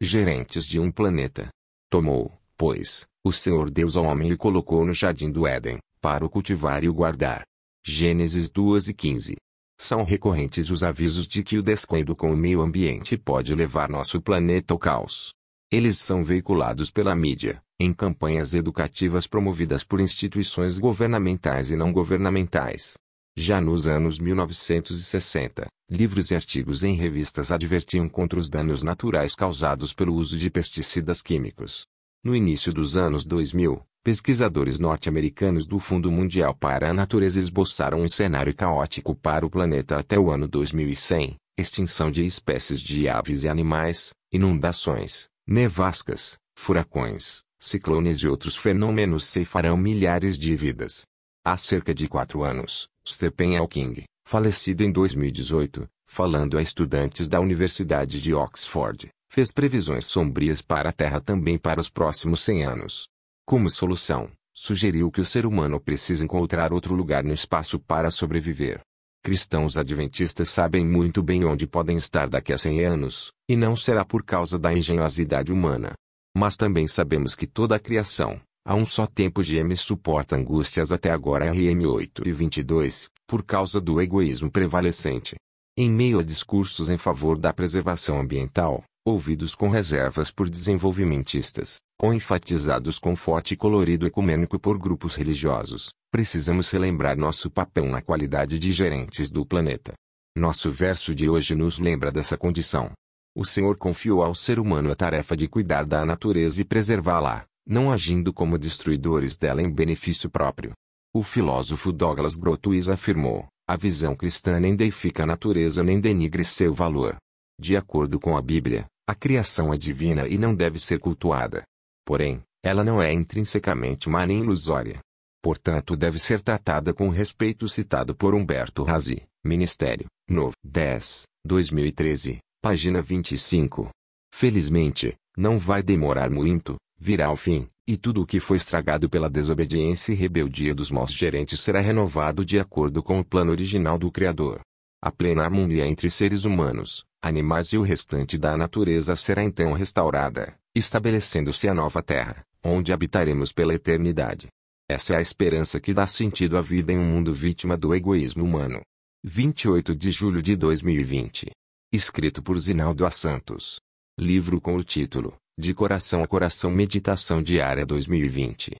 gerentes de um planeta. Tomou, pois, o Senhor Deus ao homem e colocou no jardim do Éden, para o cultivar e o guardar. Gênesis 2 e 15. São recorrentes os avisos de que o descuido com o meio ambiente pode levar nosso planeta ao caos. Eles são veiculados pela mídia, em campanhas educativas promovidas por instituições governamentais e não governamentais. Já nos anos 1960, livros e artigos em revistas advertiam contra os danos naturais causados pelo uso de pesticidas químicos. No início dos anos 2000, pesquisadores norte-americanos do Fundo Mundial para a Natureza esboçaram um cenário caótico para o planeta até o ano 2100, extinção de espécies de aves e animais, inundações, nevascas, furacões, ciclones e outros fenômenos ceifarão milhares de vidas. Há cerca de quatro anos, Stephen Hawking, falecido em 2018, falando a estudantes da Universidade de Oxford, fez previsões sombrias para a Terra também para os próximos 100 anos. Como solução, sugeriu que o ser humano precisa encontrar outro lugar no espaço para sobreviver. Cristãos adventistas sabem muito bem onde podem estar daqui a 100 anos, e não será por causa da engenhosidade humana. Mas também sabemos que toda a criação, a um só tempo GM suporta angústias até agora RM8 e 22, por causa do egoísmo prevalecente. Em meio a discursos em favor da preservação ambiental, ouvidos com reservas por desenvolvimentistas, ou enfatizados com forte colorido ecumênico por grupos religiosos, precisamos relembrar nosso papel na qualidade de gerentes do planeta. Nosso verso de hoje nos lembra dessa condição. O Senhor confiou ao ser humano a tarefa de cuidar da natureza e preservá-la, não agindo como destruidores dela em benefício próprio. O filósofo Douglas Groothuis afirmou, a visão cristã nem deifica a natureza nem denigre seu valor. De acordo com a Bíblia, a criação é divina e não deve ser cultuada. Porém, ela não é intrinsecamente má nem ilusória. Portanto deve ser tratada com respeito citado por Humberto Razi, Ministério, Novo, 10, 2013, página 25. Felizmente, não vai demorar muito, virá o fim, e tudo o que foi estragado pela desobediência e rebeldia dos maus gerentes será renovado de acordo com o plano original do Criador. A plena harmonia entre seres humanos, animais e o restante da natureza será então restaurada, estabelecendo-se a nova terra, onde habitaremos pela eternidade. Essa é a esperança que dá sentido à vida em um mundo vítima do egoísmo humano. 28 de julho de 2020. Escrito por Zinaldo A. Santos. Livro com o título De Coração a Coração Meditação Diária 2020.